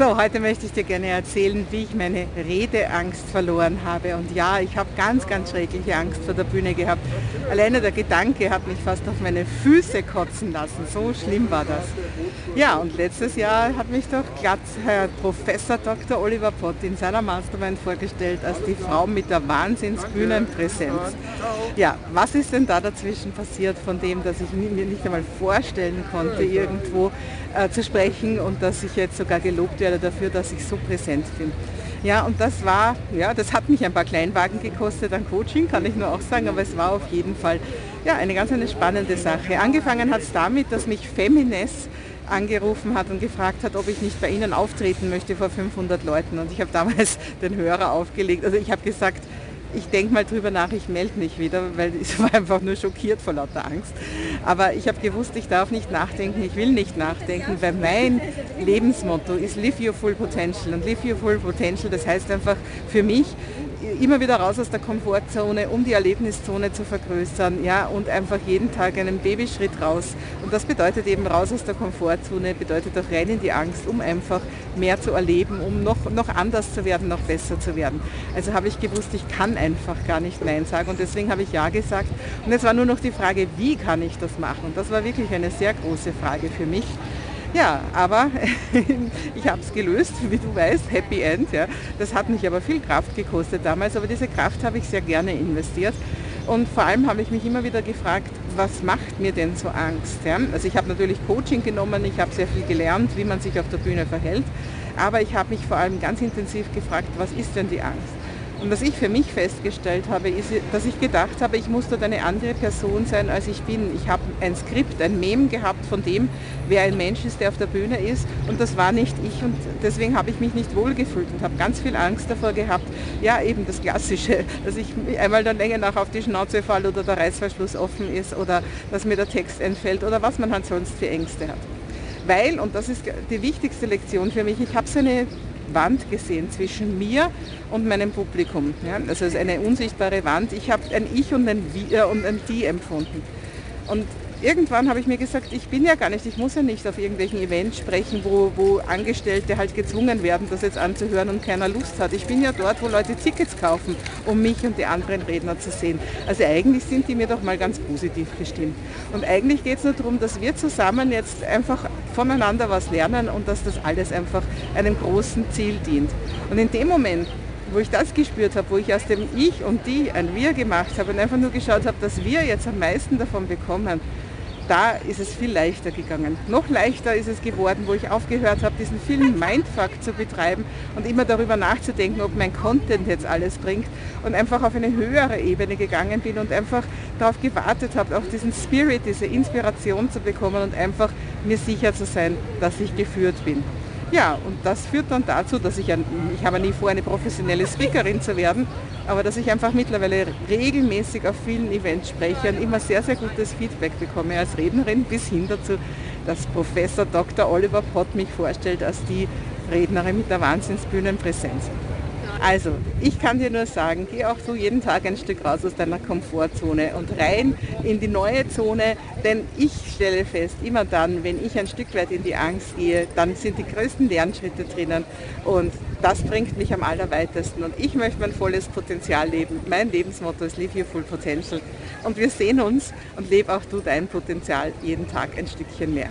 So, heute möchte ich dir gerne erzählen, wie ich meine Redeangst verloren habe. Und ja, ich habe ganz, ganz schreckliche Angst vor der Bühne gehabt. Alleine der Gedanke hat mich fast auf meine Füße kotzen lassen. So schlimm war das. Ja, und letztes Jahr hat mich doch glatt Herr Professor Dr. Oliver Pott in seiner Mastermind vorgestellt als die Frau mit der Wahnsinnsbühnenpräsenz. Ja, was ist denn da dazwischen passiert von dem, dass ich mir nicht einmal vorstellen konnte, irgendwo äh, zu sprechen und dass ich jetzt sogar gelobt werde dafür, dass ich so präsent bin. Ja, und das war, ja, das hat mich ein paar Kleinwagen gekostet an Coaching, kann ich nur auch sagen, aber es war auf jeden Fall ja, eine ganz eine spannende Sache. Angefangen hat es damit, dass mich Femines angerufen hat und gefragt hat, ob ich nicht bei Ihnen auftreten möchte vor 500 Leuten. Und ich habe damals den Hörer aufgelegt. Also ich habe gesagt, ich denke mal drüber nach, ich melde mich wieder, weil ich war einfach nur schockiert vor lauter Angst. Aber ich habe gewusst, ich darf nicht nachdenken, ich will nicht nachdenken, weil mein Lebensmotto ist Live Your Full Potential. Und Live Your Full Potential, das heißt einfach für mich, immer wieder raus aus der Komfortzone, um die Erlebniszone zu vergrößern ja, und einfach jeden Tag einen Babyschritt raus. Und das bedeutet eben raus aus der Komfortzone, bedeutet auch rein in die Angst, um einfach mehr zu erleben, um noch, noch anders zu werden, noch besser zu werden. Also habe ich gewusst, ich kann einfach gar nicht Nein sagen und deswegen habe ich Ja gesagt. Und es war nur noch die Frage, wie kann ich das machen? Und das war wirklich eine sehr große Frage für mich. Ja, aber ich habe es gelöst, wie du weißt, Happy End. Ja. Das hat mich aber viel Kraft gekostet damals, aber diese Kraft habe ich sehr gerne investiert. Und vor allem habe ich mich immer wieder gefragt, was macht mir denn so Angst? Ja? Also ich habe natürlich Coaching genommen, ich habe sehr viel gelernt, wie man sich auf der Bühne verhält, aber ich habe mich vor allem ganz intensiv gefragt, was ist denn die Angst? Und was ich für mich festgestellt habe, ist, dass ich gedacht habe, ich muss dort eine andere Person sein, als ich bin. Ich habe ein Skript, ein Mem gehabt von dem, wer ein Mensch ist, der auf der Bühne ist. Und das war nicht ich. Und deswegen habe ich mich nicht wohlgefühlt und habe ganz viel Angst davor gehabt. Ja, eben das Klassische, dass ich einmal der Länge nach auf die Schnauze falle oder der Reißverschluss offen ist oder dass mir der Text entfällt oder was man halt sonst für Ängste hat. Weil, und das ist die wichtigste Lektion für mich, ich habe so eine Wand gesehen zwischen mir und meinem Publikum. Ja? Also es ist eine unsichtbare Wand. Ich habe ein Ich und ein Wir und ein Die empfunden. Und irgendwann habe ich mir gesagt, ich bin ja gar nicht, ich muss ja nicht auf irgendwelchen Events sprechen, wo, wo Angestellte halt gezwungen werden, das jetzt anzuhören und keiner Lust hat. Ich bin ja dort, wo Leute Tickets kaufen, um mich und die anderen Redner zu sehen. Also eigentlich sind die mir doch mal ganz positiv gestimmt. Und eigentlich geht es nur darum, dass wir zusammen jetzt einfach voneinander was lernen und dass das alles einfach einem großen Ziel dient. Und in dem Moment, wo ich das gespürt habe, wo ich aus dem Ich und Die ein Wir gemacht habe und einfach nur geschaut habe, dass wir jetzt am meisten davon bekommen, da ist es viel leichter gegangen. Noch leichter ist es geworden, wo ich aufgehört habe, diesen vielen Mindfuck zu betreiben und immer darüber nachzudenken, ob mein Content jetzt alles bringt und einfach auf eine höhere Ebene gegangen bin und einfach darauf gewartet habe, auch diesen Spirit, diese Inspiration zu bekommen und einfach mir sicher zu sein, dass ich geführt bin. Ja, und das führt dann dazu, dass ich, ein, ich habe nie vor, eine professionelle Speakerin zu werden, aber dass ich einfach mittlerweile regelmäßig auf vielen Events spreche und immer sehr, sehr gutes Feedback bekomme als Rednerin, bis hin dazu, dass Professor Dr. Oliver Pott mich vorstellt als die Rednerin mit der Wahnsinnsbühnenpräsenz. Also, ich kann dir nur sagen, geh auch du jeden Tag ein Stück raus aus deiner Komfortzone und rein in die neue Zone, denn ich stelle fest, immer dann, wenn ich ein Stück weit in die Angst gehe, dann sind die größten Lernschritte drinnen und das bringt mich am allerweitesten und ich möchte mein volles Potenzial leben. Mein Lebensmotto ist Live Your Full Potential und wir sehen uns und lebe auch du dein Potenzial jeden Tag ein Stückchen mehr.